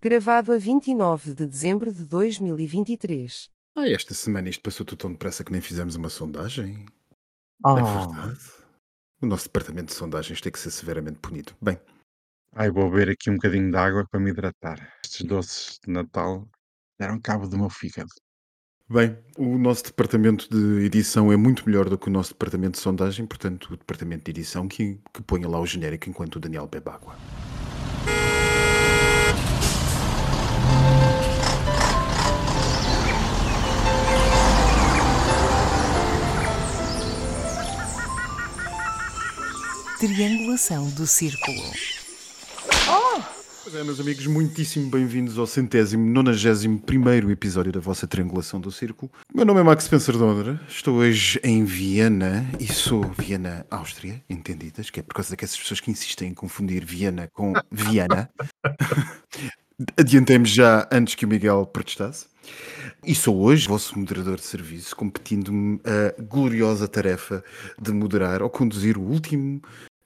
Gravado a 29 de dezembro de 2023. Ah, esta semana isto passou tão depressa que nem fizemos uma sondagem. Ah. É verdade. O nosso departamento de sondagens tem que ser severamente punido. Bem, Ai, vou beber aqui um bocadinho de água para me hidratar. Estes doces de Natal deram cabo do meu fígado. bem, o nosso departamento de edição é muito melhor do que o nosso departamento de sondagem, portanto, o departamento de edição que, que ponha lá o genérico enquanto o Daniel bebe água. Triangulação do círculo. Pois é, meus amigos, muitíssimo bem-vindos ao centésimo, nonagésimo primeiro episódio da vossa Triangulação do Círculo. Meu nome é Max Spencer Dondra, estou hoje em Viena e sou Viena, Áustria, entendidas, que é por causa daquelas pessoas que insistem em confundir Viena com Viena. Adiantei-me já antes que o Miguel protestasse. E sou hoje vosso moderador de serviço, competindo-me a gloriosa tarefa de moderar ou conduzir o último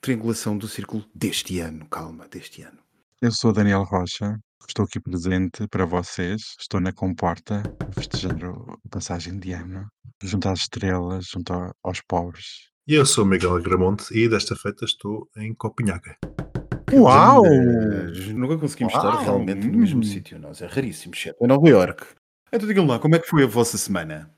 Triangulação do Círculo deste ano. Calma, deste ano. Eu sou Daniel Rocha, estou aqui presente para vocês. Estou na comporta a festejar o- a passagem de ano, junto às estrelas, junto aos pobres. E eu sou Miguel Agramonte e desta feita estou em Copenhaga. Uau! Nunca conseguimos estar Uau! realmente no mesmo Hum. sítio. Nós é raríssimo, chefe. É Nova York. Então digam lá, como é que foi a vossa semana?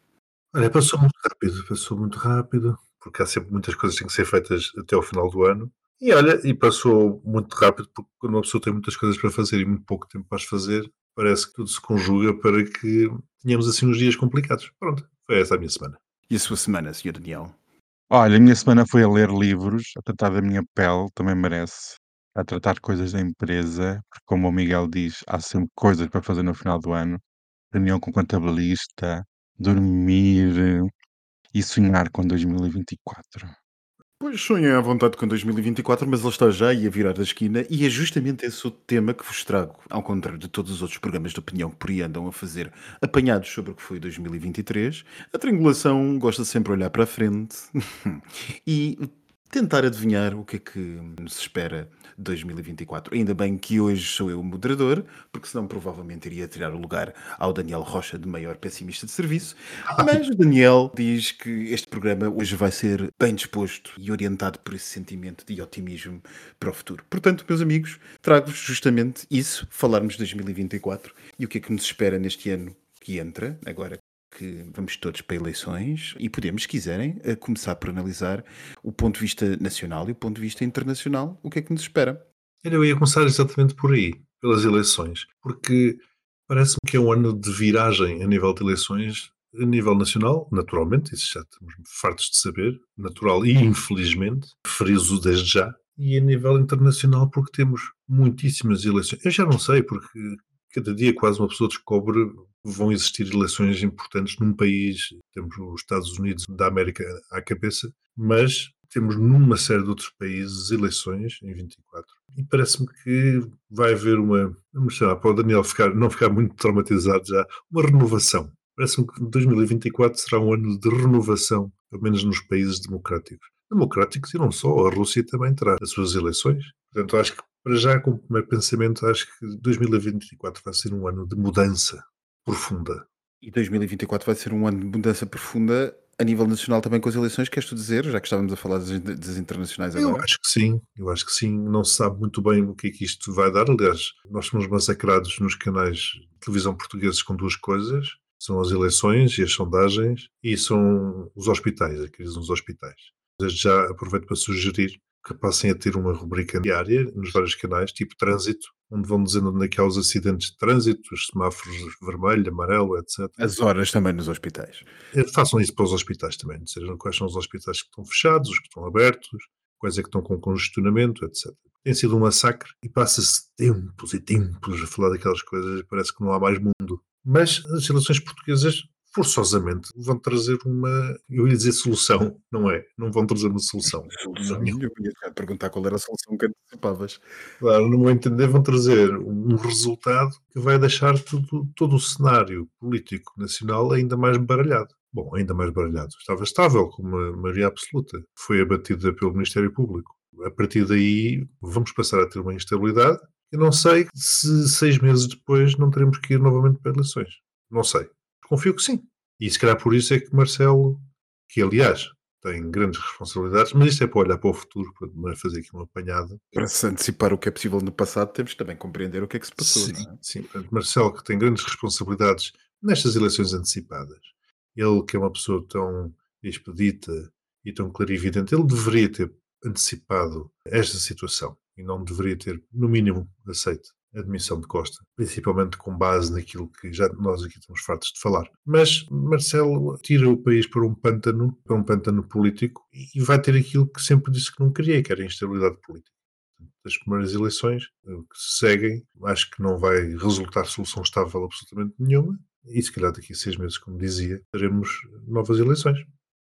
Olha, passou muito rápido, passou muito rápido, porque há sempre muitas coisas que têm que ser feitas até ao final do ano. E olha, e passou muito rápido, porque quando uma pessoa tem muitas coisas para fazer e muito pouco tempo para as fazer, parece que tudo se conjuga para que tenhamos assim uns dias complicados. Pronto, foi essa a minha semana. E a sua semana, Sr. Daniel? Olha, a minha semana foi a ler livros, a tratar da minha pele, também merece. A tratar coisas da empresa, porque como o Miguel diz, há sempre coisas para fazer no final do ano. Reunião com contabilista, dormir e sonhar com 2024. Pois sonhem à vontade com 2024, mas ele está já aí a virar da esquina e é justamente esse o tema que vos trago, ao contrário de todos os outros programas de opinião que por aí andam a fazer apanhados sobre o que foi 2023. A triangulação gosta sempre de olhar para a frente e tentar adivinhar o que é que nos espera de 2024. Ainda bem que hoje sou eu o moderador, porque senão provavelmente iria tirar o lugar ao Daniel Rocha de maior pessimista de serviço. Mas o Daniel diz que este programa hoje vai ser bem disposto e orientado por esse sentimento de otimismo para o futuro. Portanto, meus amigos, trago-vos justamente isso, falarmos de 2024 e o que é que nos espera neste ano que entra, agora que vamos todos para eleições e podemos, se quiserem, eh, começar por analisar o ponto de vista nacional e o ponto de vista internacional, o que é que nos espera. Eu ia começar exatamente por aí, pelas eleições, porque parece-me que é um ano de viragem a nível de eleições, a nível nacional, naturalmente, isso já estamos fartos de saber, natural e infelizmente, friso desde já, e a nível internacional, porque temos muitíssimas eleições. Eu já não sei, porque cada dia quase uma pessoa descobre vão existir eleições importantes num país, temos os Estados Unidos da América à cabeça, mas temos numa série de outros países eleições em 24 e parece-me que vai haver uma, vamos chamar, para o Daniel ficar, não ficar muito traumatizado já, uma renovação. Parece-me que 2024 será um ano de renovação, pelo menos nos países democráticos. Democráticos e não só, a Rússia também terá as suas eleições. Portanto, acho que para já, como primeiro pensamento, acho que 2024 vai ser um ano de mudança profunda. E 2024 vai ser um ano de mudança profunda a nível nacional também com as eleições, queres tu dizer, já que estávamos a falar das, das internacionais Eu agora? acho que sim, eu acho que sim. Não se sabe muito bem o que é que isto vai dar. Aliás, nós somos massacrados nos canais de televisão portugueses com duas coisas. São as eleições e as sondagens e são os hospitais, a crise nos hospitais. Desde já aproveito para sugerir que passem a ter uma rubrica diária nos vários canais, tipo trânsito, onde vão dizendo onde é que há os acidentes de trânsito, os semáforos vermelho, amarelo, etc. As horas também nos hospitais. Eh, Façam isso para os hospitais também, dizer quais são os hospitais que estão fechados, os que estão abertos, quais é que estão com congestionamento, etc. Tem sido um massacre e passa-se tempos e tempos a falar daquelas coisas e parece que não há mais mundo. Mas as eleições portuguesas, forçosamente, vão trazer uma, eu ia dizer solução, não é? Não vão trazer uma solução. Eu ia perguntar qual era a solução que antecipavas. Claro, no meu entender, vão trazer um resultado que vai deixar tudo, todo o cenário político nacional ainda mais baralhado. Bom, ainda mais baralhado. Estava estável, com uma maioria absoluta. Foi abatida pelo Ministério Público. A partir daí, vamos passar a ter uma instabilidade. Eu não sei se seis meses depois não teremos que ir novamente para eleições. Não sei. Confio que sim. E se calhar por isso é que Marcelo, que aliás tem grandes responsabilidades, mas isto é para olhar para o futuro, para fazer aqui uma apanhada. Para se antecipar o que é possível no passado, temos que também compreender o que é que se passou. Sim, é? sim. Marcelo, que tem grandes responsabilidades nestas eleições antecipadas, ele que é uma pessoa tão expedita e tão clarividente, ele deveria ter antecipado esta situação e não deveria ter, no mínimo, aceito admissão de Costa, principalmente com base naquilo que já nós aqui estamos fartos de falar. Mas Marcelo tira o país para um pântano, para um pântano político e vai ter aquilo que sempre disse que não queria, que era a instabilidade política. Das primeiras eleições o que se seguem, acho que não vai resultar solução estável absolutamente nenhuma e se calhar daqui a seis meses, como dizia, teremos novas eleições.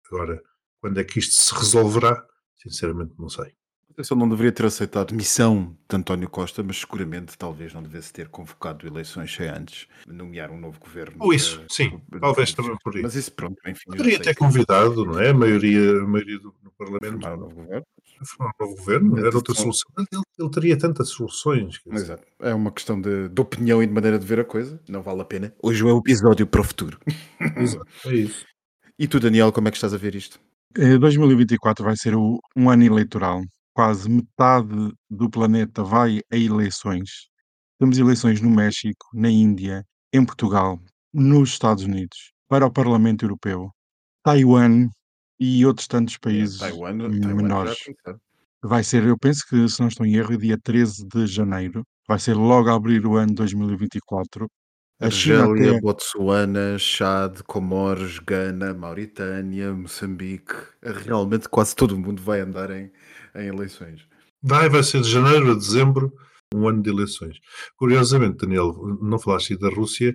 Agora, quando é que isto se resolverá? Sinceramente, não sei. Eu só não deveria ter aceitado a missão de António Costa, mas seguramente talvez não devesse ter convocado eleições sem antes nomear um novo governo. Ou isso, eh, sim, eh, talvez também por aí. Mas isso, pronto, enfim. eu Poderia ter que convidado, não é? A maioria, a maioria do, do Parlamento formar um novo governo. formar um novo governo, Mas era outra isso- solução. Ele, ele teria tantas soluções. Exato. É uma questão de, de opinião e de maneira de ver a coisa. Não vale a pena. Hoje é o episódio para o futuro. Exato, é isso. E tu, Daniel, como é que estás a ver isto? Eh, 2024 vai ser o- um ano eleitoral. Quase metade do planeta vai a eleições. Temos eleições no México, na Índia, em Portugal, nos Estados Unidos, para o Parlamento Europeu, Taiwan e outros tantos países Taiwan, Taiwan menores. começaram. Vai ser, eu penso que, se não estou em erro, dia 13 de janeiro. Vai ser logo a abrir o ano 2024. A Argélia, até Botsuana, Chad, Comores, Gana, Mauritânia, Moçambique. Realmente quase todo o mundo vai andar em, em eleições. Vai, vai ser de janeiro a dezembro, um ano de eleições. Curiosamente, Daniel, não falaste da Rússia.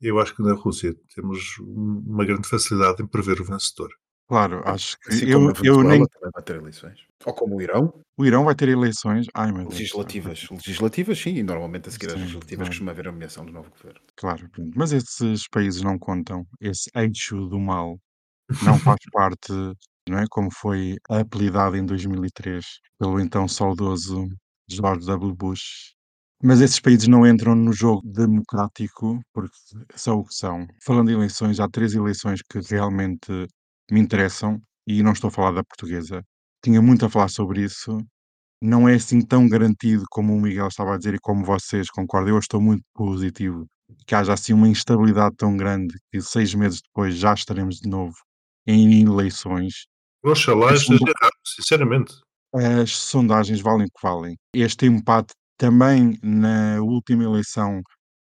Eu acho que na Rússia temos uma grande facilidade em prever o vencedor. Claro, acho que Assim eu, eu nem. também vai ter eleições. Ou como o Irão, O Irão vai ter eleições. Ai, meu Deus. legislativas. Legislativas, sim, e normalmente a seguir às legislativas claro. costuma haver a nomeação do novo governo. Claro, mas esses países não contam. Esse eixo do mal não faz parte, não é? Como foi apelidado em 2003 pelo então saudoso George W. Bush. Mas esses países não entram no jogo democrático porque são o que são. Falando de eleições, há três eleições que realmente me interessam e não estou a falar da portuguesa. Tinha muito a falar sobre isso. Não é assim tão garantido como o Miguel estava a dizer e como vocês concordam. Eu estou muito positivo que haja assim uma instabilidade tão grande que seis meses depois já estaremos de novo em eleições. Oxalá As errado, sinceramente. As sondagens valem o que valem. Este empate também na última eleição,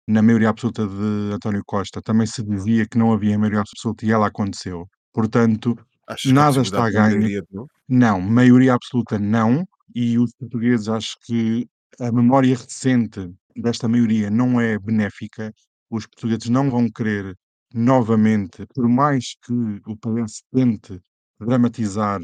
na maioria absoluta de António Costa, também se dizia que não havia maioria absoluta e ela aconteceu. Portanto, há Nada está ganho. maioria de novo? Não, maioria absoluta não, e os portugueses acho que a memória recente desta maioria não é benéfica. Os portugueses não vão querer novamente, por mais que o PS tente dramatizar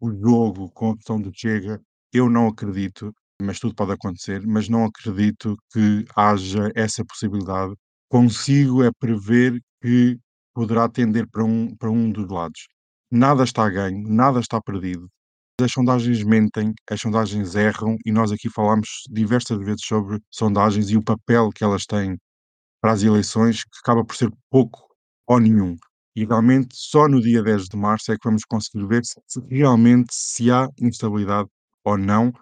o jogo com a questão do Chega, eu não acredito, mas tudo pode acontecer, mas não acredito que haja essa possibilidade. Consigo é prever que poderá tender para um, para um dos lados. Nada está ganho, nada está perdido. As sondagens mentem, as sondagens erram e nós aqui falámos diversas vezes sobre sondagens e o papel que elas têm para as eleições, que acaba por ser pouco ou nenhum. E realmente só no dia 10 de março é que vamos conseguir ver se se realmente se há instabilidade ou não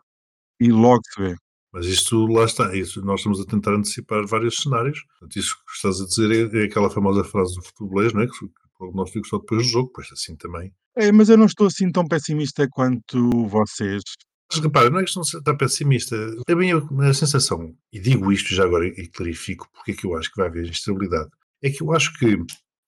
e logo se vê. Mas isto lá está, isso, nós estamos a tentar antecipar vários cenários. Portanto, isso que estás a dizer é, é aquela famosa frase do futebolês, não é? Que o prognóstico só depois do jogo, pois assim também. É, mas eu não estou assim tão pessimista quanto vocês. Mas repara, não é questão de ser- estar pessimista. A minha a sensação, e digo isto já agora e clarifico porque é que eu acho que vai haver instabilidade, é que eu acho que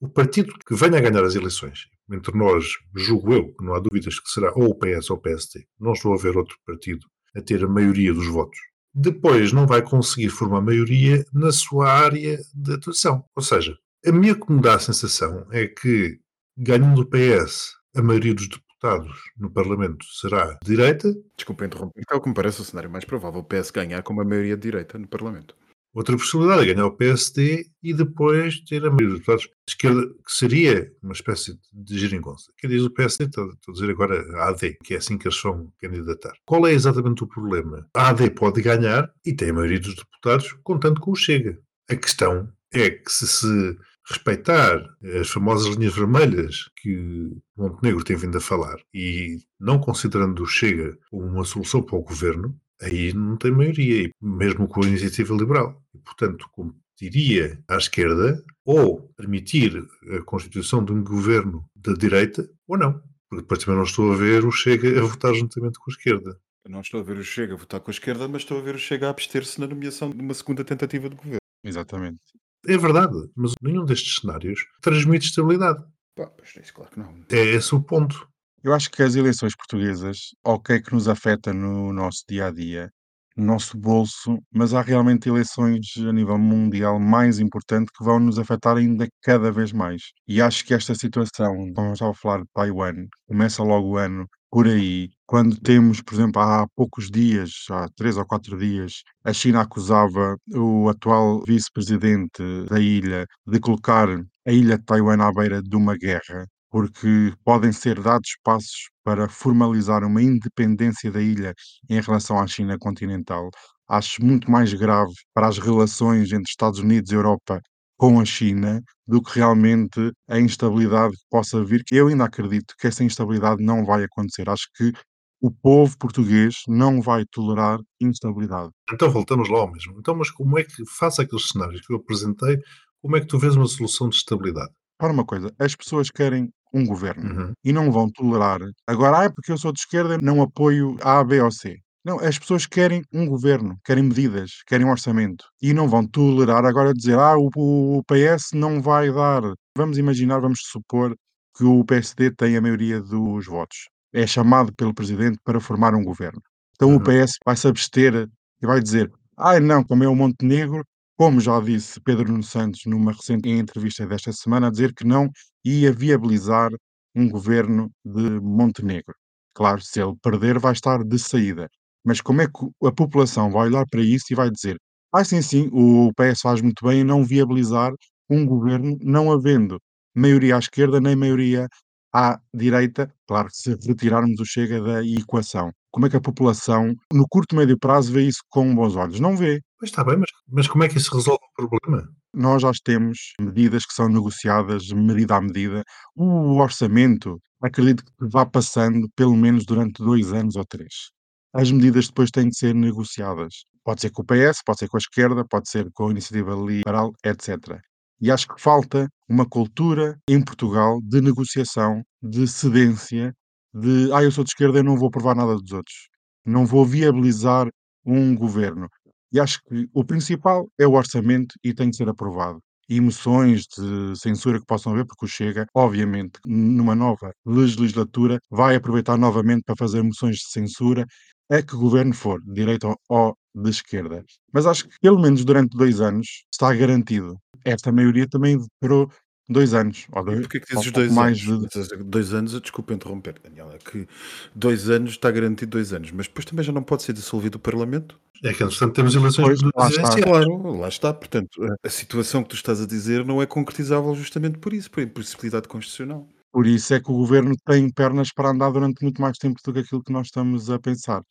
o partido que venha a ganhar as eleições, entre nós, julgo eu, que não há dúvidas que será ou o PS ou o PST, não estou a ver outro partido a ter a maioria dos votos, depois não vai conseguir formar maioria na sua área de atuação. Ou seja, a minha que me dá a sensação é que, ganhando o PS, a maioria dos deputados no Parlamento será direita, Desculpa interromper. É o que me parece o cenário mais provável. O PS ganhar com uma maioria de direita no Parlamento. Outra possibilidade é ganhar o PSD e depois ter a maioria dos deputados de esquerda, que seria uma espécie de geringonça. Quem diz o PSD, estou, a dizer agora a AD, que é assim que eles vão candidatar. Qual é exatamente o problema? A AD pode ganhar e tem a maioria dos deputados, contando com o Chega. A questão é que se se respeitar as famosas linhas vermelhas que Montenegro tem vindo a falar e não considerando o Chega uma solução para o governo, aí não tem maioria, mesmo com a iniciativa liberal. E, portanto, competiria à esquerda ou permitir a constituição de um governo da direita ou não. Porque depois também não estou a ver o Chega a votar juntamente com a esquerda. Eu não estou a ver o Chega a votar com a esquerda, mas estou a ver o Chega a abster-se na nomeação de uma segunda tentativa de governo. Exatamente. É verdade, mas nenhum destes cenários transmite estabilidade. Pá, pois é isso, claro que não. É esse o ponto. Eu acho que as eleições portuguesas, ok que nos afeta no nosso dia a dia, no nosso bolso, mas há realmente eleições a nível mundial mais importante que vão nos afetar ainda cada vez mais. E acho que esta situação, como eu estava a falar de Taiwan, começa logo o ano por aí, quando temos, por exemplo, há poucos dias, há três ou quatro dias, a China acusava o atual vice-presidente da ilha de colocar a ilha de Taiwan à beira de uma guerra porque podem ser dados passos para formalizar uma independência da ilha em relação à China continental. Acho muito mais grave para as relações entre Estados Unidos e Europa com a China do que realmente a instabilidade que possa vir. Eu ainda acredito que essa instabilidade não vai acontecer. Acho que o povo português não vai tolerar instabilidade. Então voltamos lá ao mesmo. Então, mas como é que, face àqueles cenários que eu apresentei, como é que tu vês uma solução de estabilidade? Para uma coisa, as pessoas querem um governo Uhum. e não vão tolerar. Agora, ah, porque eu sou de esquerda, não apoio A, B ou C. Não, as pessoas querem um governo, querem medidas, querem um orçamento e não vão tolerar agora dizer, ah, o, o PS não vai dar. Vamos imaginar, vamos supor que o PSD tem a maioria dos votos. É chamado pelo presidente para formar um governo. Então o Uhum. PS vai se abster e vai dizer, ah, não, como é o Montenegro, como já disse Pedro Nuno Santos numa recente entrevista desta semana, a dizer que não ia viabilizar um governo de Montenegro. Claro, se ele perder, vai estar de saída. Mas como é que a população vai olhar para isso e vai dizer: ah, sim, sim, o PS faz muito bem em não viabilizar um governo, não havendo maioria à esquerda nem maioria à direita, claro, se retirarmos o Chega da equação. Como é que a população, no curto e médio prazo, vê isso com bons olhos? Não vê. Pois está bem, mas, mas como é que isso resolve o problema? Nós já temos medidas que são negociadas medida a medida. O orçamento, acredito que vá passando pelo menos durante dois anos ou três. As medidas depois têm de ser negociadas. Pode ser com o PS, pode ser com a esquerda, pode ser com a iniciativa liberal, etc. E acho que falta uma cultura em Portugal de negociação, de cedência, de ah, eu sou de esquerda e não vou provar nada dos outros. Não vou viabilizar um governo. E acho que o principal é o orçamento e tem de ser aprovado. E moções de censura que possam haver, porque o Chega, obviamente, numa nova legislatura, vai aproveitar novamente para fazer moções de censura a que governo for, de direita ou de esquerda. Mas acho que, pelo menos durante dois anos, está garantido. Esta maioria também durou dois anos. Ou E dois, porquê que dizes dois mais anos? de, Dois anos, desculpa interromper, Daniel, é que dois anos está garantido dois anos, mas depois também já não pode ser dissolvido o Parlamento? É que, entretanto, temos eleições Pois, lá está. presidenciais. Claro, lá está. Portanto, a- situação que tu estás a dizer não é concretizável justamente por isso, por impossibilidade constitucional. Por isso é que o governo tem pernas para andar durante muito mais tempo do que aquilo que nós estamos a pensar.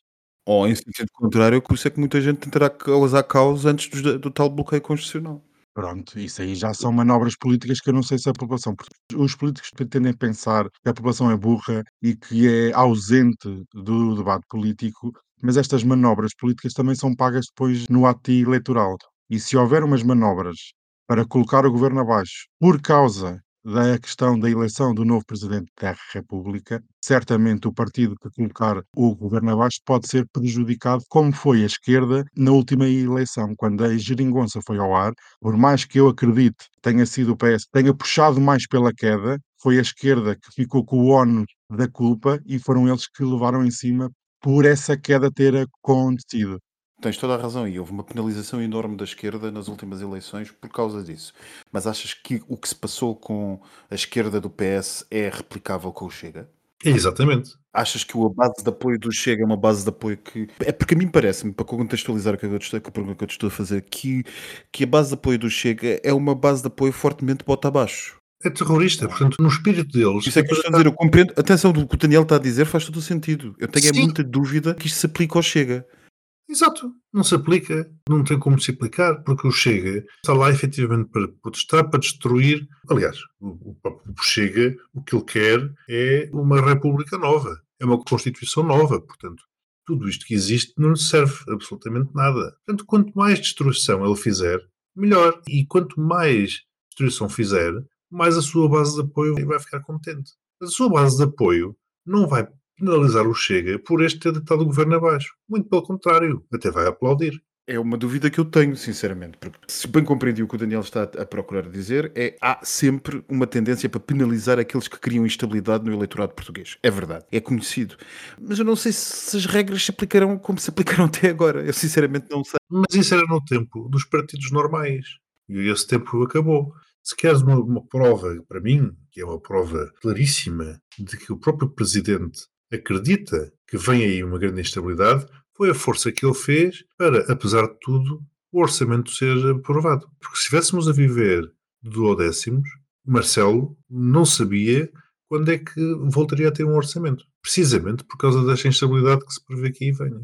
Ou em sentido contrário, por isso é que muita gente tentará causar caos antes do, do tal bloqueio constitucional. Pronto, isso aí já são manobras políticas que eu não sei se a população. porque Os políticos pretendem pensar que a população é burra e que é ausente do debate político, mas estas manobras políticas também são pagas depois no ato eleitoral. E se houver umas manobras para colocar o governo abaixo por causa da questão da eleição do novo presidente da República, certamente o partido que colocar o governo abaixo pode ser prejudicado, como foi a esquerda na última eleição, quando a geringonça foi ao ar, por mais que eu acredite tenha sido o PS, tenha puxado mais pela queda, foi a esquerda que ficou com o ónus da culpa e foram eles que levaram em cima por essa queda ter acontecido. Tens toda a razão, e houve uma penalização enorme da esquerda nas últimas eleições por causa disso. Mas achas que o que se passou com a esquerda do PS é replicável com o Chega? Exatamente. Achas que a base de apoio do Chega é uma base de apoio que. É porque a mim parece-me, para contextualizar o que eu estou, que eu te estou a fazer, que, que a base de apoio do Chega é uma base de apoio fortemente bota abaixo. É terrorista, portanto, no espírito deles. Isso é que eu estou a dizer, eu compreendo. Atenção, o que o Daniel está a dizer faz todo o sentido. Eu tenho é Sim. muita dúvida que isto se aplique ao Chega. Exato, não se aplica, não tem como se aplicar, porque o Chega está lá efetivamente para protestar, para destruir. Aliás, o, o Chega, o que ele quer é uma república nova, é uma constituição nova, portanto, tudo isto que existe não lhe serve absolutamente nada. Portanto, quanto mais destruição ele fizer, melhor. E quanto mais destruição fizer, mais a sua base de apoio vai ficar contente. Mas a sua base de apoio não vai penalizar o Chega por este ter deitado o governo abaixo. Muito pelo contrário, até vai aplaudir. É uma dúvida que eu tenho, sinceramente, porque se bem compreendi o que o Daniel está a procurar dizer, é há sempre uma tendência para penalizar aqueles que criam instabilidade no eleitorado português. É verdade, é conhecido. Mas eu não sei se as regras se aplicarão como se aplicaram até agora. Eu sinceramente não sei. Mas isso era no tempo dos partidos normais. E esse tempo acabou. Se queres uma, uma prova, para mim, que é uma prova claríssima, de que o próprio presidente acredita que vem aí uma grande instabilidade, foi a força que ele fez para, apesar de tudo, o orçamento ser aprovado. Porque se estivéssemos a viver de duodécimos, Marcelo não sabia quando é que voltaria a ter um orçamento. Precisamente por causa desta instabilidade que se prevê que aí venha.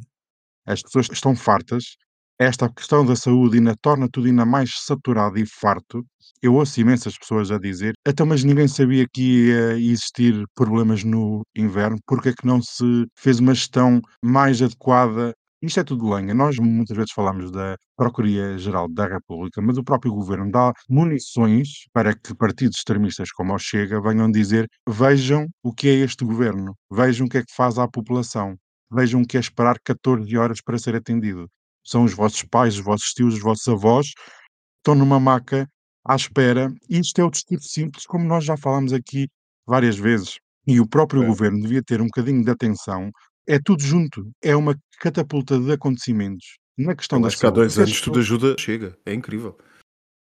As pessoas estão fartas. Esta questão da saúde ainda torna tudo ainda mais saturado e farto. Eu ouço imensas pessoas a dizer, então, mas ninguém sabia que ia existir problemas no inverno, porque é que não se fez uma gestão mais adequada? Isto é tudo lenha. Nós muitas vezes falamos da Procuradoria-Geral da República, mas o próprio governo dá munições para que partidos extremistas como o Chega venham dizer vejam o que é este governo, vejam o que é que faz à população, vejam o que é esperar 14 horas para ser atendido. São os vossos pais, os vossos tios, os vossos avós, estão numa maca à espera. Isto é o discurso simples, como nós já falámos aqui várias vezes. E o próprio É. governo devia ter um bocadinho de atenção. É tudo junto. É uma catapulta de acontecimentos. Na questão Eu da acho que há dois anos tudo ajuda, chega. É incrível.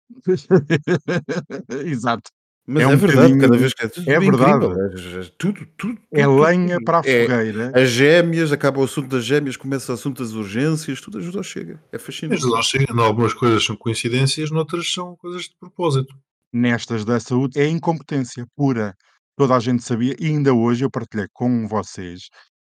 Exato. Mas É é, um verdade, bocadinho- cada vez que é tudo é verdade. incrível. É, é- tudo, tudo, É tudo, lenha tudo. para a É, fogueira. As gêmeas, acaba o assunto das gêmeas, começa o assunto das urgências, tudo ajuda ao chega. É fascinante. Mas nós chegamos, algumas coisas são coincidências, noutras são coisas de propósito. nestas da saúde é incompetência pura. Toda a gente sabia, e ainda hoje eu partilhei com vocês,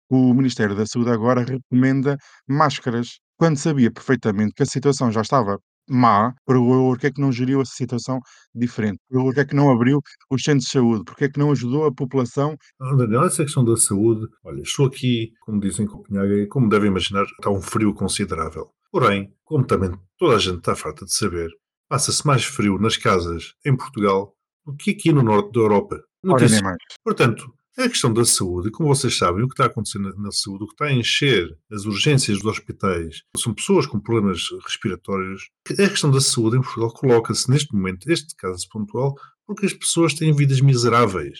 o Ministério da Saúde agora recomenda máscaras, quando sabia perfeitamente que a situação já estava má, porque é que não geriu a situação diferente? Porque é que não abriu os centros de saúde? Porque é que não ajudou a população? Ah, Daniel, essa questão da saúde, olha, estou aqui, como dizem em Copenhague, como devem imaginar, está um frio considerável. Porém, como também toda a gente está farta de saber, passa-se mais frio nas casas em Portugal do que aqui no norte da Europa. Não Ora, tem mais. Portanto, a questão da saúde, como vocês sabem, o que está acontecendo na- na saúde, o que está a encher as urgências dos hospitais, são pessoas com problemas respiratórios. A questão da saúde em Portugal coloca-se neste momento, este caso pontual, porque as pessoas têm vidas miseráveis,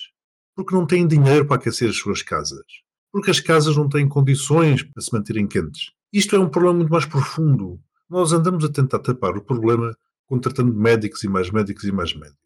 porque não têm dinheiro para aquecer as suas casas, porque as casas não têm condições para se manterem quentes. Isto é um problema muito mais profundo. Nós andamos a tentar tapar o problema contratando médicos e mais médicos e mais médicos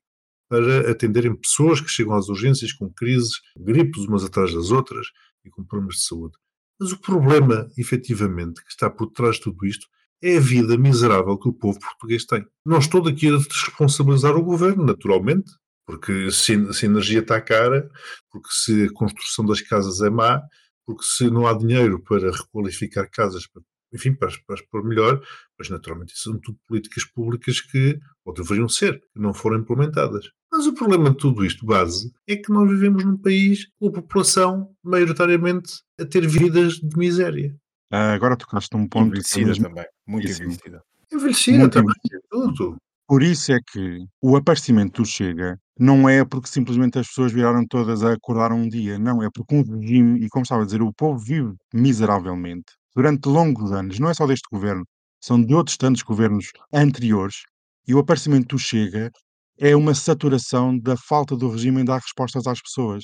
para atenderem pessoas que chegam às urgências com crises, gripes umas atrás das outras e com problemas de saúde. Mas o problema, efetivamente, que está por trás de tudo isto é a vida miserável que o povo português tem. Não estou daqui a desresponsabilizar o governo, naturalmente, porque se, se a energia está cara, porque se a construção das casas é má, porque se não há dinheiro para requalificar casas, para, enfim, para, para pôr melhor, mas naturalmente isso são tudo políticas públicas que, ou deveriam ser, que não foram implementadas. Mas o problema de tudo isto, base, é que nós vivemos num país com a população maioritariamente a ter vidas de miséria. Ah, agora tocaste num ponto Envelhecida mesmo também. Muito Isso. envelhecida. Envelhecida Muito também, tudo. Por isso é que o aparecimento do Chega não é porque simplesmente as pessoas viraram todas a acordar um dia, não, é porque um regime, e como estava a dizer, o povo vive miseravelmente durante longos anos, não é só deste governo, são de outros tantos governos anteriores, e o aparecimento do Chega é uma saturação da falta do regime em dar respostas às pessoas.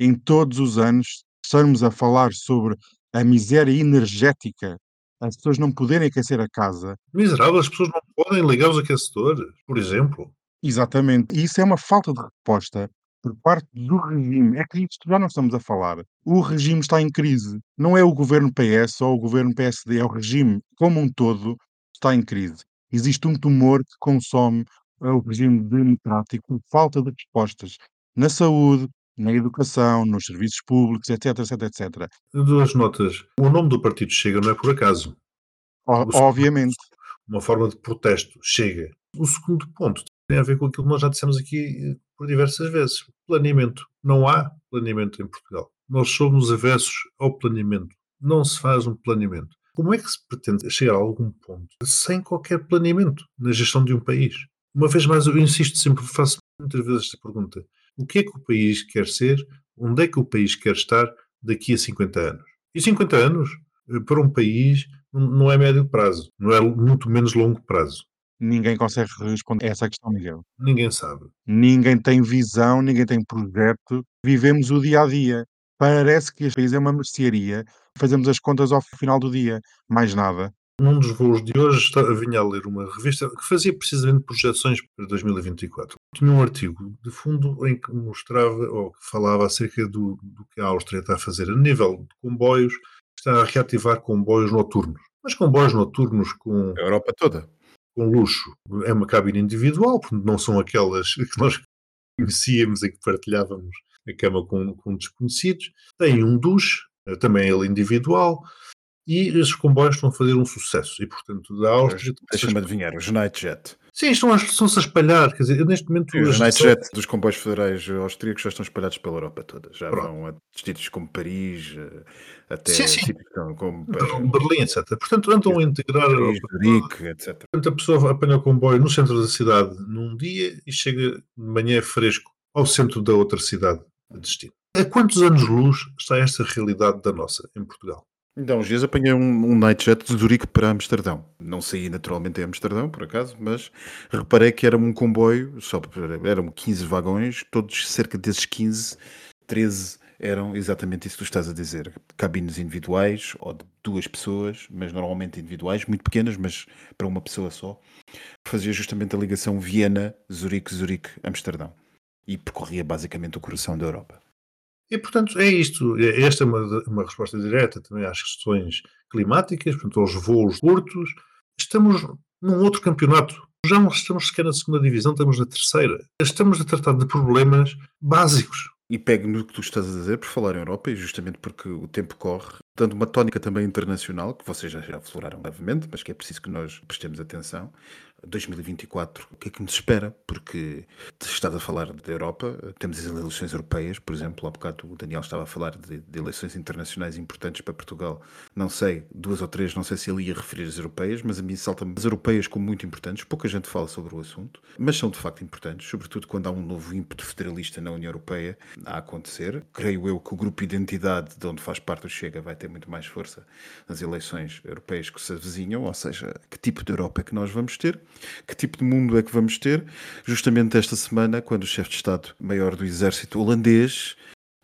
Em todos os anos, estamos a falar sobre a miséria energética, as pessoas não poderem aquecer a casa, Miserável, as pessoas não podem ligar os aquecedores, por exemplo. Exatamente. E isso é uma falta de resposta por parte do regime. É que isto já não estamos a falar. O regime está em crise. Não é o governo PS ou o governo PSD, é o regime como um todo está em crise. Existe um tumor que consome eh, o regime democrático por falta de respostas na saúde, na educação, nos serviços públicos, etc, etc, etc. Duas notas. O nome do partido Chega não é por acaso. O- obviamente. Uma forma de protesto. Chega. O segundo ponto tem a ver com aquilo que nós já dissemos aqui eh, por diversas vezes. Planeamento. Não há planeamento em Portugal. Nós somos avessos ao planeamento. Não se faz um planeamento. Como é que se pretende chegar a algum ponto sem qualquer planeamento na gestão de um país? Uma vez mais, eu insisto sempre, faço muitas vezes esta pergunta. O que é que o país quer ser? Onde é que o país quer estar daqui a 50 anos? E 50 anos, eh, para um país, não é médio prazo, não é muito menos longo prazo. Ninguém consegue responder a essa questão, Miguel. Ninguém sabe. Ninguém tem visão, ninguém tem projeto. Vivemos o dia a dia. Parece que este país é uma mercearia. Fazemos as contas ao final do dia. Mais nada. Num dos voos de hoje, está- vinha a ler uma revista que fazia precisamente projeções para 2024. Tinha um artigo de fundo em que mostrava ou que falava acerca do, do que a Áustria está a fazer a nível de comboios, está a reativar comboios noturnos. Mas comboios noturnos com A Europa toda. Com luxo. É uma cabine individual, portanto não são aquelas que nós conhecíamos em que partilhávamos a cama com, com desconhecidos. Tem um duche, eh, também ele individual, e esses comboios estão a fazer um sucesso. E, portanto, da Áustria... Deixa-me adivinhar, os Nightjet. Sim, estão a, estão-se a espalhar. Quer dizer, eu neste momento... Os dos comboios federais austríacos já estão espalhados pela Europa toda. Já Pronto. vão a destinos como Paris, eh, até Sim, sim. como- como Ber- Berlim, etc. Portanto, andam a integrar a Paris. Zurique, etc. Portanto, a pessoa apanha o comboio no centro da cidade num dia e chega de manhã fresco ao centro da outra cidade de destino. A quantos anos-luz está esta realidade da nossa em Portugal? Então, uns dias apanhei um, um Nightjet de Zurique para Amsterdão. Não saí naturalmente em Amsterdão, por acaso, mas reparei que era um comboio, só eram 15 vagões, todos cerca desses 15, 13 eram exatamente isso que tu estás a dizer. Cabines individuais, ou de duas pessoas, mas normalmente individuais, muito pequenas, mas para uma pessoa só. Fazia justamente a ligação Viena, Zurique, Zurique, Amsterdão. E percorria basicamente o coração da Europa. E, portanto, é isto. Esta é uma, uma resposta direta também às questões climáticas, portanto, aos voos curtos. Estamos num outro campeonato. Já não estamos sequer na segunda divisão, estamos na terceira. Estamos a tratar de problemas básicos. E pego no que tu estás a dizer por falar em Europa e justamente porque o tempo corre, dando uma tónica também internacional, que vocês já, já afloraram levemente, mas que é preciso que nós prestemos atenção. 2024, o que é que nos espera? Porque estás a falar da Europa, temos as eleições europeias, por exemplo, há bocado o Daniel estava a falar de, de eleições internacionais importantes para Portugal. Não sei, duas ou três, não sei se ele ia referir as europeias, mas a mim salta-me as europeias como muito importantes. Pouca gente fala sobre o assunto, mas são de facto importantes, sobretudo quando há um novo ímpeto federalista na União Europeia a acontecer. Creio eu que o grupo Identidade, de onde faz parte o Chega, vai ter muito mais força nas eleições europeias que se avizinham, ou seja, que tipo de Europa é que nós vamos ter, que tipo de mundo é que vamos ter. Justamente esta semana, quando o chefe de Estado-Maior do Exército holandês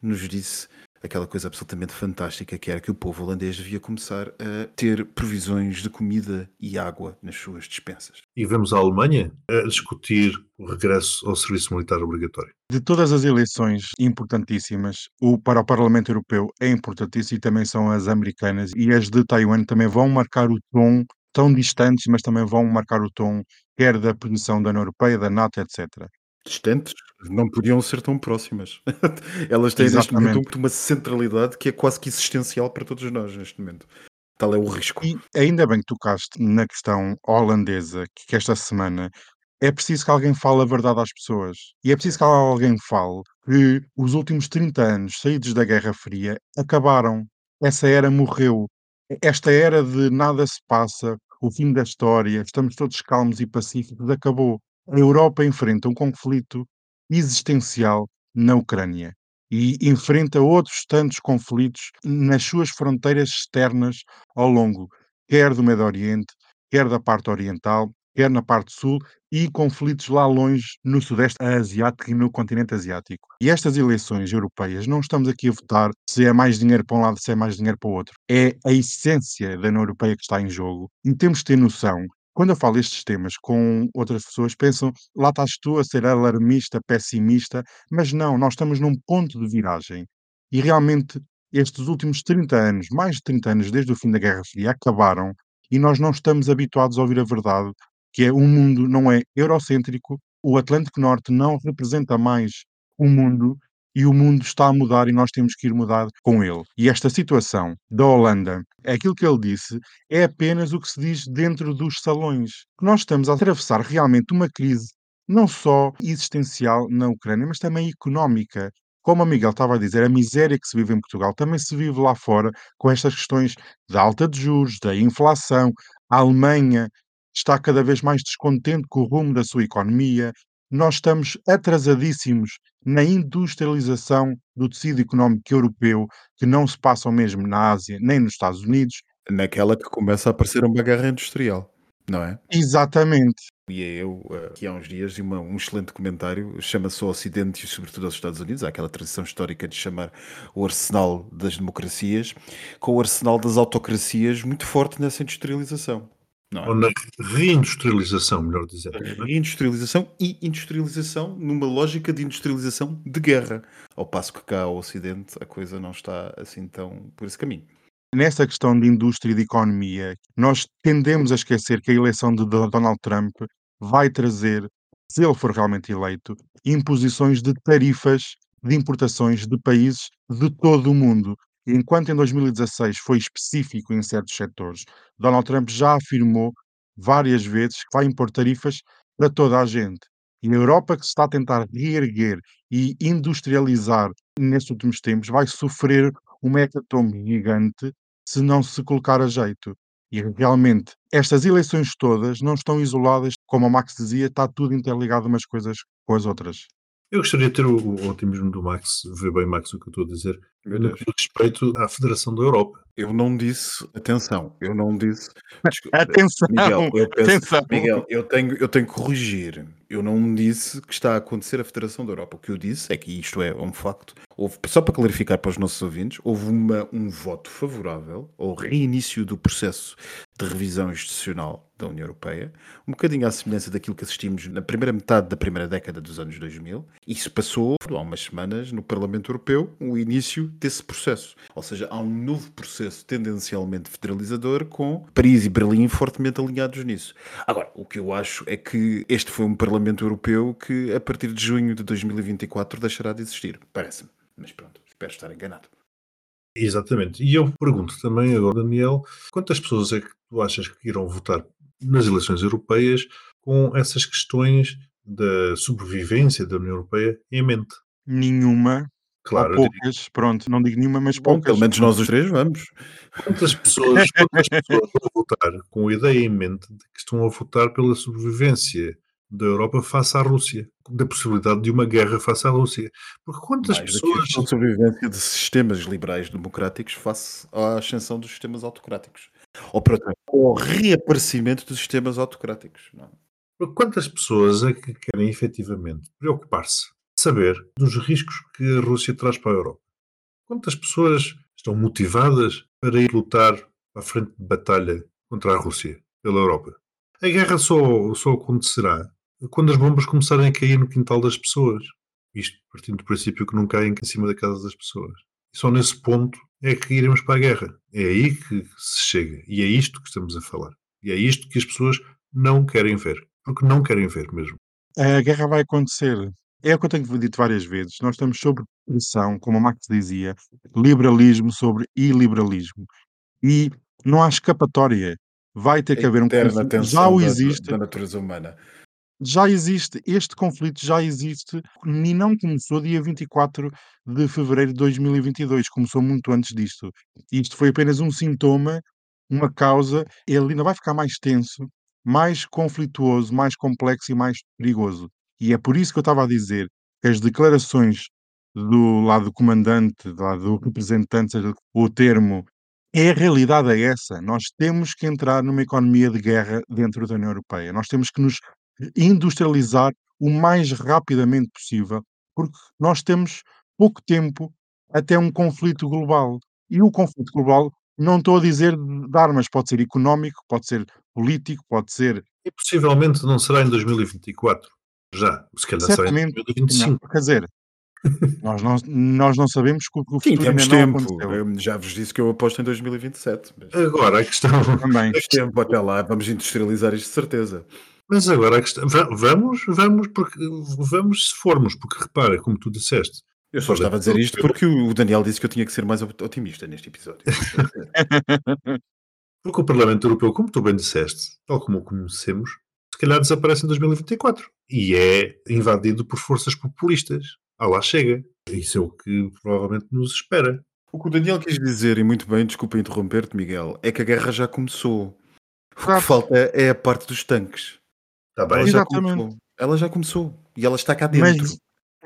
nos disse aquela coisa absolutamente fantástica que era que o povo holandês devia começar a ter provisões de comida e água nas suas dispensas. E vemos a Alemanha a discutir o regresso ao serviço militar obrigatório. De todas as eleições importantíssimas, o para o Parlamento Europeu é importantíssimo e também são as americanas e as de Taiwan também vão marcar o tom, tão distantes, mas também vão marcar o tom, quer da posição da União Europeia, da NATO, etc. Distantes, não podiam ser tão próximas. Elas têm neste Exatamente. momento uma centralidade que é quase que existencial para todos nós neste momento. Tal é o risco. E ainda bem que tocaste na questão holandesa, que esta semana é preciso que alguém fale a verdade às pessoas. E é preciso que alguém fale que os últimos 30 anos saídos da Guerra Fria acabaram. Essa era morreu. Esta era de nada se passa, o fim da história, estamos todos calmos e pacíficos, acabou. A Europa enfrenta um conflito existencial na Ucrânia e enfrenta outros tantos conflitos nas suas fronteiras externas ao longo, quer do Médio Oriente, quer da parte oriental, quer na parte sul, e conflitos lá longe no Sudeste Asiático e no continente asiático. E estas eleições europeias, não estamos aqui a votar se é mais dinheiro para um lado, se é mais dinheiro para o outro. É a essência da União Europeia que está em jogo. E temos de ter noção quando eu falo estes temas com outras pessoas, pensam, lá estás tu a ser alarmista, pessimista, mas não, nós estamos num ponto de viragem. E realmente, estes últimos 30 anos, mais de 30 anos desde o fim da Guerra Fria, acabaram e nós não estamos habituados a ouvir a verdade, que é o mundo não é eurocêntrico, o Atlântico Norte não representa mais o mundo e o mundo está a mudar e nós temos que ir mudar com ele. E esta situação da Holanda, aquilo que ele disse, é apenas o que se diz dentro dos salões. Nós estamos a atravessar realmente uma crise não só existencial na Ucrânia, mas também económica. Como o Miguel estava a dizer, a miséria que se vive em Portugal também se vive lá fora com estas questões da alta de juros, da inflação. A Alemanha está cada vez mais descontente com o rumo da sua economia. Nós estamos atrasadíssimos na industrialização do tecido económico europeu, que não se passa o mesmo na Ásia nem nos Estados Unidos. Naquela que começa a aparecer uma guerra industrial, não é? Exatamente. E eu, eh, aqui há uns dias, uma, um excelente comentário, chama-se o Ocidente e sobretudo aos Estados Unidos, há aquela tradição histórica de chamar o arsenal das democracias, com o arsenal das autocracias muito forte nessa industrialização. Não é? Ou na reindustrialização, melhor dizendo. é? Reindustrialização e industrialização numa lógica de industrialização de guerra. Ao passo que cá ao Ocidente a coisa não está assim tão por esse caminho. Nessa questão de indústria e de economia, nós tendemos a esquecer que a eleição de Do- Donald Trump vai trazer, se ele for realmente eleito, imposições de tarifas de importações de países de todo o mundo. Enquanto em 2016 foi específico em certos setores, Donald Trump já afirmou várias vezes que vai impor tarifas para toda a gente. E a Europa que se está a tentar reerguer e industrializar nestes últimos tempos vai sofrer uma hecatombe gigante se não se colocar a jeito. E realmente, estas eleições todas não estão isoladas, como o Max dizia, está tudo interligado umas coisas com as outras. Eu gostaria de ter o, o otimismo do Max, ver bem, Max, o que eu estou a dizer, no Deus. que diz respeito à Federação da Europa. Eu não disse, atenção, eu não disse. Desculpa, Atenção! Miguel, eu penso, atenção! Miguel, eu tenho, eu tenho que corrigir. Eu não disse que está a acontecer a Federação da Europa. O que eu disse é que isto é um facto. Houve, só para clarificar para os nossos ouvintes, houve uma, um voto favorável ao reinício do processo de revisão institucional da União Europeia, um bocadinho à semelhança daquilo que assistimos na primeira metade da primeira década dos anos 2000. Isso passou, há umas semanas, no Parlamento Europeu, o início desse processo. Ou seja, há um novo processo tendencialmente federalizador com Paris e Berlim fortemente alinhados nisso. Agora, o que eu acho é que este foi um Parlamento Europeu que, a partir de junho de 2024, deixará de existir. Parece-me. Mas pronto, espero estar enganado. Exatamente. E eu pergunto também agora, Daniel, quantas pessoas é que tu achas que irão votar nas eleições europeias com essas questões da sobrevivência da União Europeia em mente? Nenhuma, Claro, ou poucas, pronto, não digo nenhuma, mas Bom, poucas. pelo menos nós os três vamos. quantas pessoas, quantas pessoas vão votar com a ideia em mente de que estão a votar pela sobrevivência da Europa face à Rússia, da possibilidade de uma guerra face à Rússia? Porque quantas Mais pessoas a sobrevivência de sistemas liberais democráticos face à ascensão dos sistemas autocráticos. Ou, ao reaparecimento dos sistemas autocráticos. Não. é? Quantas pessoas é que querem efetivamente preocupar-se, saber dos riscos que a Rússia traz para a Europa? Quantas pessoas estão motivadas para ir lutar à frente de batalha contra a Rússia pela Europa? A guerra só, só acontecerá quando as bombas começarem a cair no quintal das pessoas. Isto partindo do princípio que não caem em cima da casa das pessoas. E só nesse ponto é que iremos para a guerra. É aí que se chega. E é isto que estamos a falar. E é isto que as pessoas não querem ver. Porque não querem ver mesmo. A guerra vai acontecer. É o que eu tenho dito várias vezes. Nós estamos sob pressão, como o Max dizia, liberalismo sobre iliberalismo. E não há escapatória. Vai ter que haver um conflito. Já o da- existe. da natureza humana. já existe, este conflito já existe e não começou dia 24 de fevereiro de 2022, começou muito antes disto. Isto foi apenas um sintoma, uma causa, ele ainda vai ficar mais tenso, mais conflituoso, mais complexo e mais perigoso. E é por isso que eu estava a dizer que as declarações do lado do comandante, do lado do representante, seja o termo, é a realidade é essa. Nós temos que entrar numa economia de guerra dentro da União Europeia. Nós temos que nos industrializar o mais rapidamente possível, porque nós temos pouco tempo até um conflito global. E o conflito global, não estou a dizer de armas, pode ser económico, pode ser político, pode ser E possivelmente não será em 2024. Já. Se calhar será em certamente. Não, 2025. quer dizer, nós não, nós não sabemos que o que o Sim, futuro temos tempo. Eu já vos disse que eu aposto em 2027. Mas Agora a questão. Também. temos tempo até lá, vamos industrializar isto de certeza. Mas agora a questão. va- Vamos, vamos, porque vamos se formos, porque repara, como tu disseste, Eu só estava a dizer isto porque o Daniel disse que eu tinha que ser mais otimista neste episódio. porque o Parlamento Europeu, como tu bem disseste, tal como o conhecemos, calhar desaparece em 2024 e é invadido por forças populistas. Ah, lá chega. Isso é o que provavelmente nos espera. O que o Daniel quis dizer, e muito bem, desculpa interromper-te, Miguel, é que a guerra já começou. O que falta é a parte dos tanques. Está Ela bem? já Exatamente. começou. Ela já começou. E ela está cá dentro. mas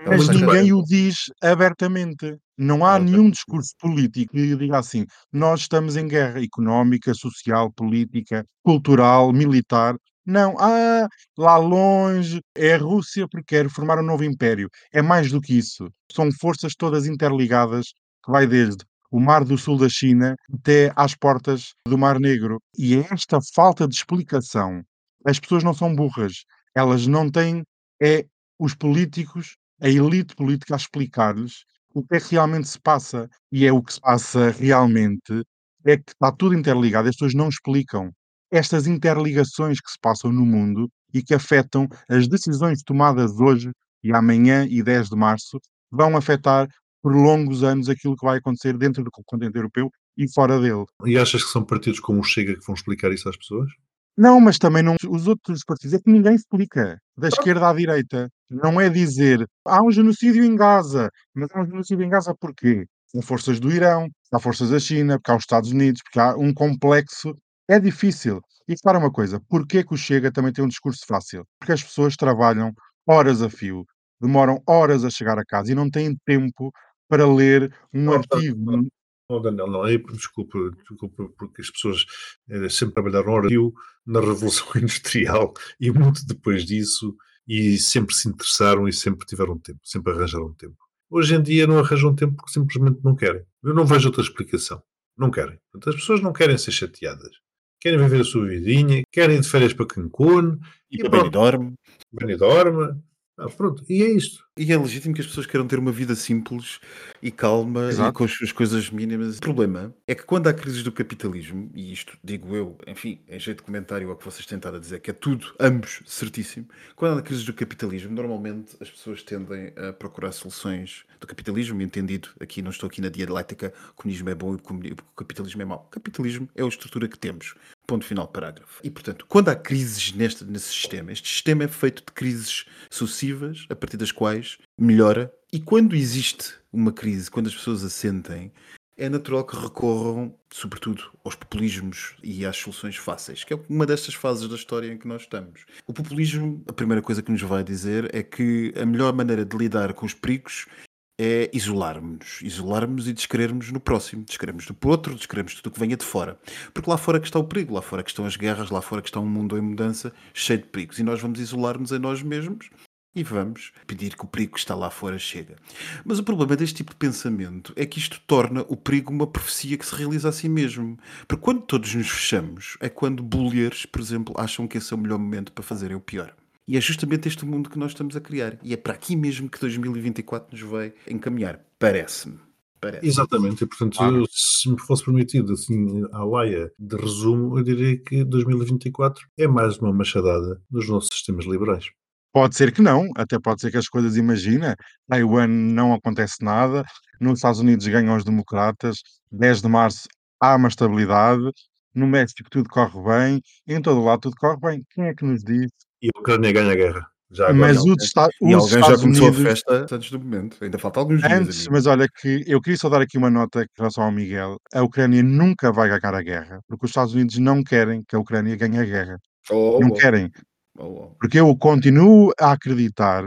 mas ninguém bem. o diz abertamente. Não há Não, nenhum discurso político que diga assim: nós estamos em guerra económica, social, política, cultural, militar. Não, ah, lá longe é a Rússia porque quer formar um novo império. É mais do que isso. São forças todas interligadas que vai desde o Mar do Sul da China até às portas do Mar Negro. E é esta falta de explicação. As pessoas não são burras. Elas não têm é os políticos, a elite política a explicar-lhes o que é que realmente se passa. E é o que se passa realmente é que está tudo interligado. As pessoas não explicam estas interligações que se passam no mundo e que afetam as decisões tomadas hoje e amanhã e 10 de março, vão afetar por longos anos aquilo que vai acontecer dentro do continente europeu e fora dele. E achas que são partidos como o Chega que vão explicar isso às pessoas? Não, mas também não. Os outros partidos é que ninguém explica. Da esquerda à direita. Não é dizer há um genocídio em Gaza. Mas há um genocídio em Gaza porquê? Há forças do Irão, há forças da China, porque há os Estados Unidos, porque há um complexo. É difícil. E para uma coisa, porquê que o Chega também tem um discurso fácil? Porque as pessoas trabalham horas a fio, demoram horas a chegar a casa e não têm tempo para ler um Não, tá, artigo. não. Oh, Daniel, não, desculpa, desculpa, porque as pessoas eh, sempre trabalharam hora fio na Revolução Industrial e muito depois disso e sempre se interessaram e sempre tiveram tempo, sempre arranjaram tempo. Hoje em dia não arranjam tempo porque simplesmente não querem. Eu não vejo outra explicação. Não querem. Portanto, as pessoas não querem ser chateadas. Querem viver a sua vidinha, querem ir de férias para Cancún, E E para. Benidorm. Benidorm. Ah, pronto, e é isto. E é legítimo que as pessoas queiram ter uma vida simples e calma e Exato. com as suas coisas mínimas. O problema é que quando há crises do capitalismo, e isto digo eu, enfim, em jeito de comentário ao que vocês tentaram dizer, que é tudo, ambos, certíssimo. Quando há crises do capitalismo, normalmente as pessoas tendem a procurar soluções do capitalismo, entendido, aqui não estou aqui na dialética, o comunismo é bom e o capitalismo é mau. O capitalismo é a estrutura que temos. Ponto final, parágrafo. E, portanto, quando há crises neste, nesse sistema, este sistema é feito de crises sucessivas, a partir das quais melhora. E quando existe uma crise, quando as pessoas a sentem, é natural que recorram, sobretudo, aos populismos e às soluções fáceis, que é uma destas fases da história em que nós estamos. O populismo, a primeira coisa que nos vai dizer é que a melhor maneira de lidar com os perigos é isolarmos-nos. Isolarmos e descrermos no próximo, descrermos no outro, descrermos tudo o que venha de fora. Porque lá fora que está o perigo, lá fora que estão as guerras, lá fora que está um mundo em mudança, cheio de perigos. E nós vamos isolar-nos a nós mesmos e vamos pedir que o perigo que está lá fora chega. Mas o problema deste tipo de pensamento é que isto torna o perigo uma profecia que se realiza a si mesmo. Porque quando todos nos fechamos, é quando bolheiros, por exemplo, acham que esse é o melhor momento para fazerem o pior. E é justamente este mundo que nós estamos a criar. E é para aqui mesmo que 2024 nos vai encaminhar. Parece-me. Parece. Exatamente, e portanto, eu, se me fosse permitido, assim, à laia de resumo, eu diria que 2024 é mais uma machadada nos nossos sistemas liberais. Pode ser que não, até pode ser que as coisas, imagina, Taiwan não acontece nada, nos Estados Unidos ganham os democratas, 10 de março há uma estabilidade, no México tudo corre bem, em todo o lado tudo corre bem. Quem é que nos diz? E a Ucrânia ganha a guerra. Já. Mas o de Esta- E alguém já Estados começou Unidos, a festa antes do momento. Ainda falta alguns dias. antes, amigo. mas olha que eu queria só dar aqui uma nota em relação ao Miguel. A Ucrânia nunca vai ganhar a guerra, porque os Estados Unidos não querem que a Ucrânia ganhe a guerra. Oh, Não oh, querem. Porque eu continuo a acreditar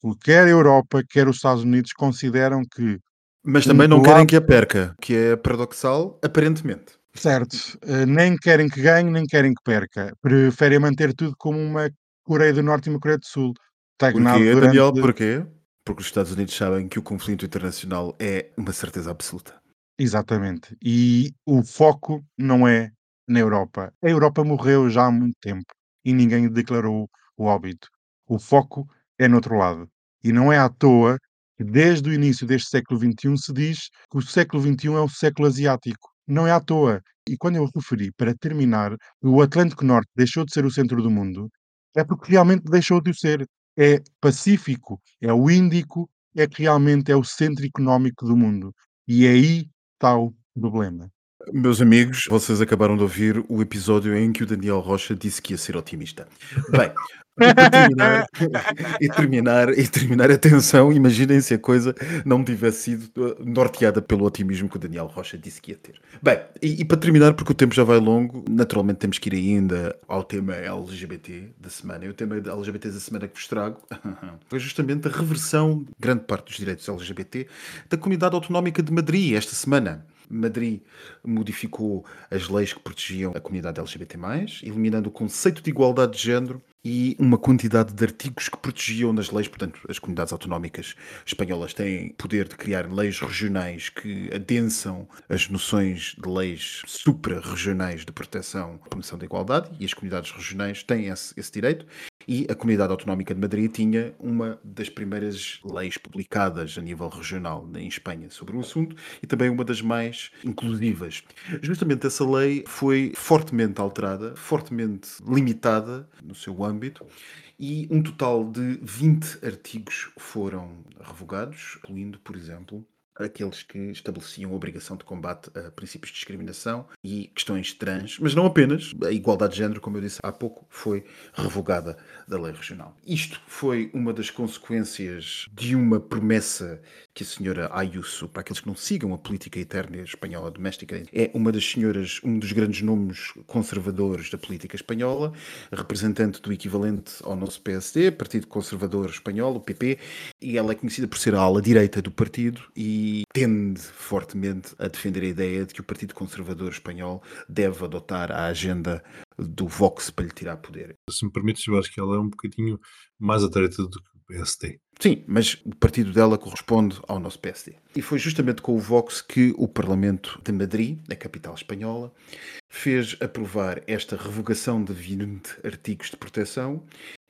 que quer a Europa, quer os Estados Unidos consideram que Mas Um também não do querem lado- que a perca, que é paradoxal, aparentemente. Certo, eh, nem querem que ganhe, nem querem que perca. Preferem manter tudo como uma Coreia do Norte e uma Coreia do Sul. Estagnado Porquê, durante... Daniel? Porquê? Porque os Estados Unidos sabem que o conflito internacional é uma certeza absoluta. Exatamente. E o foco não é na Europa. A Europa morreu já há muito tempo e ninguém declarou o óbito. O foco é no outro lado. E não é à toa que desde o início deste século XXI se diz que o século XXI é o século asiático. Não é à toa. E quando eu referi, para terminar, o Atlântico Norte deixou de ser o centro do mundo, é porque realmente deixou de o ser. É Pacífico, é o Índico, é que realmente é o centro económico do mundo. E aí está o problema. Meus amigos, vocês acabaram de ouvir o episódio em que o Daniel Rocha disse que ia ser otimista. Bem, e terminar, e terminar, e terminar, atenção, imaginem se a coisa não tivesse sido uh, norteada pelo otimismo que o Daniel Rocha disse que ia ter. Bem, e, e para terminar, porque o tempo já vai longo, naturalmente temos que ir ainda ao tema LGBT da semana. E o tema LGBT da semana que vos trago foi justamente a reversão de grande parte dos direitos LGBT da comunidade autonómica de Madrid esta semana. Madrid modificou as leis que protegiam a comunidade LGBT+, eliminando o conceito de igualdade de género e uma quantidade de artigos que protegiam nas leis, portanto, as comunidades autonómicas espanholas têm poder de criar leis regionais que adensam as noções de leis supra-regionais de proteção e promoção da igualdade, e as comunidades regionais têm esse, esse direito, e a Comunidade Autonómica de Madrid tinha uma das primeiras leis publicadas a nível regional em Espanha sobre o assunto e também uma das mais inclusivas. Justamente essa lei foi fortemente alterada, fortemente limitada no seu âmbito e um total de 20 artigos foram revogados, incluindo, por exemplo, aqueles que estabeleciam a obrigação de combate a princípios de discriminação e questões trans, mas não apenas. A igualdade de género, como eu disse há pouco, foi revogada da lei regional. Isto foi uma das consequências de uma promessa que a senhora Ayuso, para aqueles que não sigam a política eterna espanhola doméstica, é uma das senhoras, um dos grandes nomes conservadores da política espanhola, representante do equivalente ao nosso PSD, Partido Conservador Espanhol, o PP, e ela é conhecida por ser a ala direita do partido e tende fortemente a defender a ideia de que o Partido Conservador Espanhol deve adotar a agenda do Vox para lhe tirar poder. Se me permites, eu acho que ela é um bocadinho mais à direita do que o PSD. Sim, mas o partido dela corresponde ao nosso PSD. E foi justamente com o Vox que o Parlamento de Madrid, a capital espanhola, fez aprovar esta revogação de 20 artigos de proteção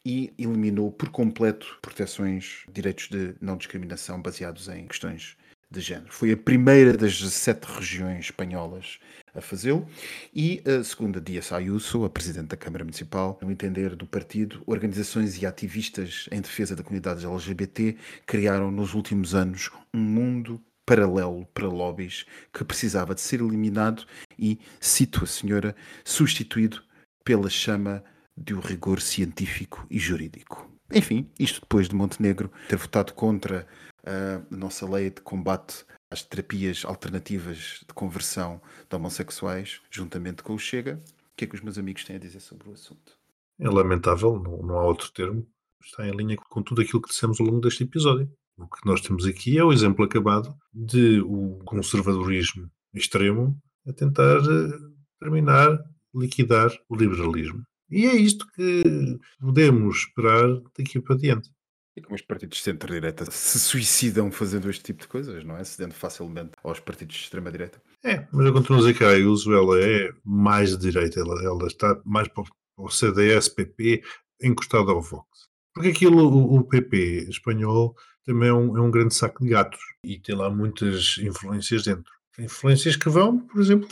e eliminou por completo proteções, direitos de não discriminação baseados em questões de género. Foi a primeira das 17 regiões espanholas a fazê-lo e, eh, a Díaz Ayuso, a Presidente da Câmara Municipal, no entender do partido, organizações e ativistas em defesa da comunidade LGBT criaram nos últimos anos um mundo paralelo para lobbies que precisava de ser eliminado e, cito a senhora, substituído pela chama de o rigor científico e jurídico. Enfim, isto depois de Montenegro ter votado contra a nossa lei de combate às terapias alternativas de conversão de homossexuais, juntamente com o Chega. O que é que os meus amigos têm a dizer sobre o assunto? É lamentável, não, não há outro termo. Está em linha com tudo aquilo que dissemos ao longo deste episódio. O que nós temos aqui é o exemplo acabado de o conservadorismo extremo a tentar eh, terminar, liquidar o liberalismo. E é isto que podemos esperar daqui para diante. E como os partidos de centro-direita se suicidam fazendo este tipo de coisas, não é? Cedendo facilmente aos partidos de extrema-direita. É, mas eu continuo a dizer que a Ayuso ela é mais de direita, ela, ela está mais para o CDS, PP, encostada ao Vox. Porque aquilo, o, o PP espanhol, também é um, é um grande saco de gatos e tem lá muitas influências dentro. Influências que vão, por exemplo,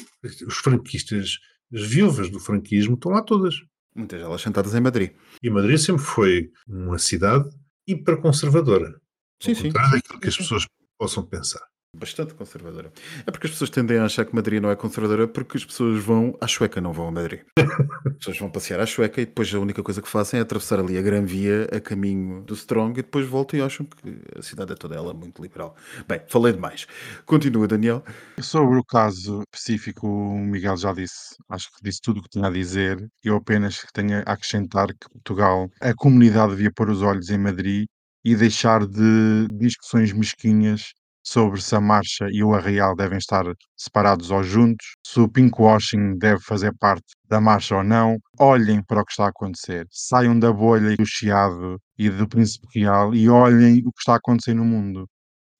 os franquistas, as viúvas do franquismo estão lá todas. Muitas delas sentadas em Madrid. E Madrid sempre foi uma cidade hiperconservadora. Sim, sim. daquilo que as pessoas possam pensar. Bastante conservadora. É porque as pessoas tendem a achar que Madrid não é conservadora porque as pessoas vão à Chueca, não vão a Madrid. As pessoas vão passear à Chueca e depois a única coisa que fazem é atravessar ali a Gran Via a caminho do Strong e depois voltam e acham que a cidade é toda ela muito liberal. Bem, falei demais. Continua, Daniel. Sobre o caso específico, o Miguel já disse, acho que disse tudo o que tinha a dizer. Eu apenas tenho a acrescentar que Portugal, a comunidade devia pôr os olhos em Madrid e deixar de discussões mesquinhas sobre se a marcha e o arraial devem estar separados ou juntos, se o pinkwashing deve fazer parte da marcha ou não. Olhem para o que está a acontecer. Saiam da bolha do Chiado e do Príncipe Real e olhem o que está a acontecer no mundo.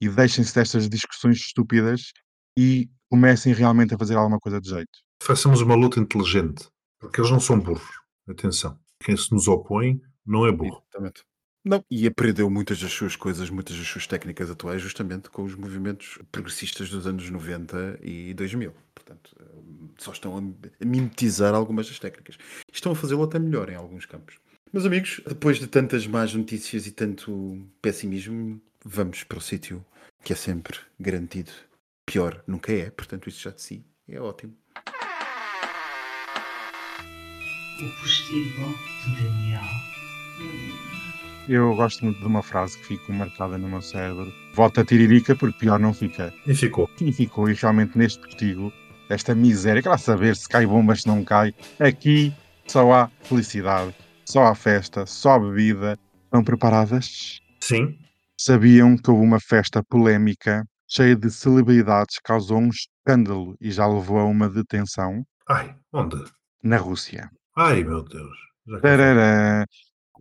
E deixem-se destas discussões estúpidas e comecem realmente a fazer alguma coisa de jeito. Façamos uma luta inteligente, porque eles não são burros. Atenção, quem se nos opõe não é burro. Exatamente. Não, e aprendeu muitas das suas coisas, muitas das suas técnicas atuais, justamente com os movimentos progressistas dos anos 90 e 2000. Portanto, eh, só estão a mimetizar algumas das técnicas. Estão a fazê-lo até melhor em alguns campos. Meus amigos, depois de tantas más notícias e tanto pessimismo, vamos para o sítio que é sempre garantido. Pior nunca é, portanto, isso já de si é ótimo. O postigo de Daniel. Eu gosto muito de uma frase que ficou marcada no meu cérebro. Volta a tiririca porque pior não fica. E ficou. E ficou, e realmente neste postigo, esta miséria, que lá saber se cai bomba, se não cai, aqui só há felicidade, só há festa, só há bebida. Estão preparadas? Sim. Sabiam que houve uma festa polémica, cheia de celebridades, causou um escândalo e já levou a uma detenção Ai, onde? na Rússia. Ai, meu Deus. Tarará.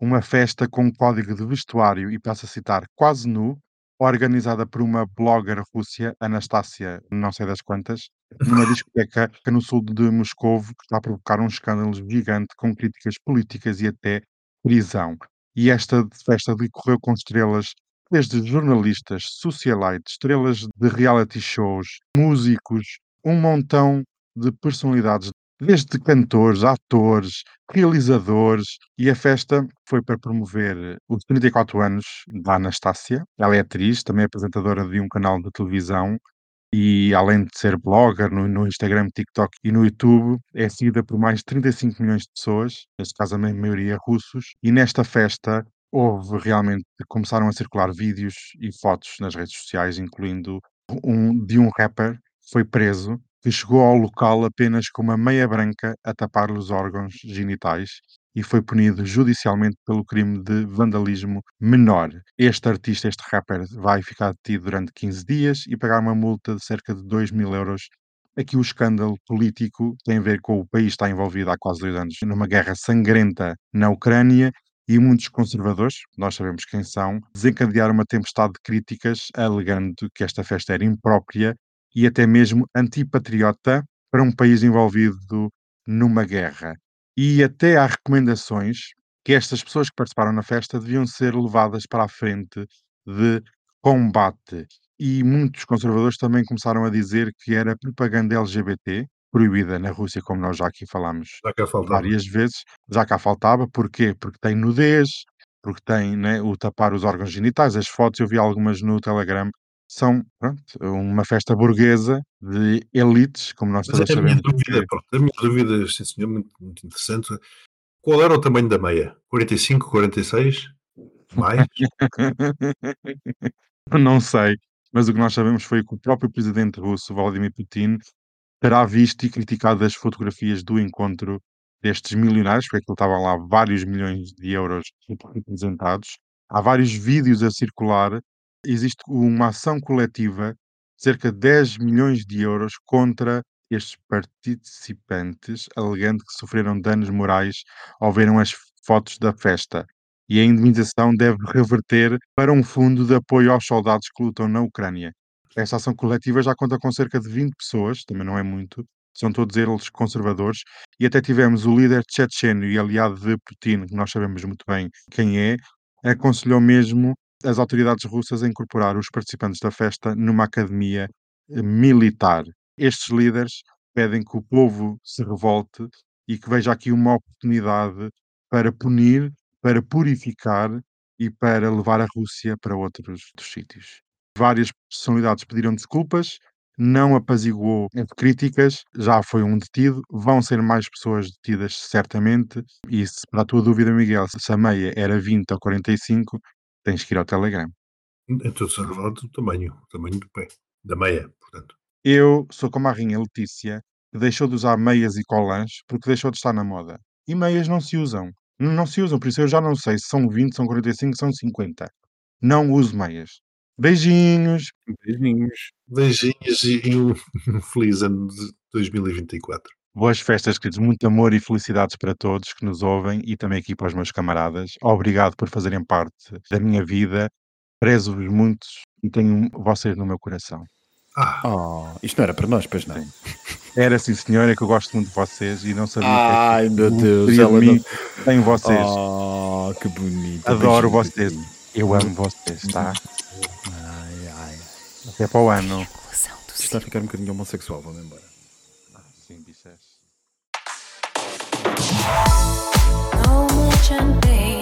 Uma festa com código de vestuário, e passo a citar, quase nu, organizada por uma blogger rússia, Anastácia, não sei das quantas, numa discoteca no sul de Moscou, que está a provocar um escândalo gigante com críticas políticas e até prisão. E esta festa decorreu com estrelas desde jornalistas, socialites, estrelas de reality shows, músicos, um montão de personalidades desde cantores, atores, realizadores, e a festa foi para promover os 34 anos da Anastácia. Ela é atriz, também apresentadora de um canal de televisão e, além de ser blogger no, no Instagram, TikTok e no YouTube, é seguida por mais de 35 milhões de pessoas, neste caso a maioria russos, e nesta festa houve realmente, começaram a circular vídeos e fotos nas redes sociais, incluindo um, de um rapper que foi preso que chegou ao local apenas com uma meia branca a tapar-lhe os órgãos genitais e foi punido judicialmente pelo crime de vandalismo menor. Este artista, este rapper, vai ficar detido durante 15 dias e pagar uma multa de cerca de 2 mil euros. Aqui o escândalo político tem a ver com o país estar envolvido há quase dois anos numa guerra sangrenta na Ucrânia e muitos conservadores, nós sabemos quem são, desencadearam uma tempestade de críticas alegando que esta festa era imprópria e até mesmo antipatriota para um país envolvido numa guerra. E até há recomendações que estas pessoas que participaram na festa deviam ser levadas para a frente de combate. E muitos conservadores também começaram a dizer que era propaganda LGBT, proibida na Rússia, como nós já aqui falámos Já várias vezes, já cá faltava, porquê? Porque tem nudez, porque tem né, o tapar os órgãos genitais, as fotos, eu vi algumas no Telegram, são pronto, uma festa burguesa de elites, como nós todos a minha sabemos. dúvida, pronto, a minha dúvida, sim senhor, muito, muito interessante. Qual era o tamanho da meia? 45, 46? Mais? Não sei, mas o que nós sabemos foi que o próprio presidente russo, Vladimir Putin, terá visto e criticado as fotografias do encontro destes milionários, porque aquilo estavam lá vários milhões de euros representados. Há vários vídeos a circular. Existe uma ação coletiva de cerca de 10 milhões de euros contra estes participantes, alegando que sofreram danos morais ao verem as fotos da festa. E a indemnização deve reverter para um fundo de apoio aos soldados que lutam na Ucrânia. Esta ação coletiva já conta com cerca de 20 pessoas, também não é muito, são todos eles conservadores, e até tivemos o líder checheno e aliado de Putin, que nós sabemos muito bem quem é, aconselhou mesmo as autoridades russas a incorporar os participantes da festa numa academia eh, militar. Estes líderes pedem que o povo se revolte e que veja aqui uma oportunidade para punir, para purificar e para levar a Rússia para outros, outros sítios. Várias personalidades pediram desculpas, não apaziguou as críticas, já foi um detido, vão ser mais pessoas detidas certamente, e se para a tua dúvida, Miguel, se a meia era 20 ou 45, tens que ir ao Telegram. Então, se falar do tamanho, o tamanho do pé, da meia, portanto. Eu sou como a rainha Letícia, que deixou de usar meias e colãs porque deixou de estar na moda. E meias não se usam. Não não se usam, por isso eu já não sei se são 20, são 45, são 50. Não uso meias. Beijinhos. Beijinhos. Beijinhos e, um feliz ano de 2024. Boas festas, queridos. Muito amor e felicidades para todos que nos ouvem e também aqui para os meus camaradas. Obrigado por fazerem parte da minha vida. Prezo-vos muito e tenho vocês no meu coração. Ah, Oh, isto não era para nós, pois não. Era sim, senhora, que eu gosto muito de vocês e não sabia Ai, que meu Deus, ela mim sem vocês. Oh, que bonito. Adoro Beijinho, vocês. beijinho. Eu amo vocês, tá? Ai, ai. Até para o ano. Está a ficar um bocadinho homossexual, vamos embora. No more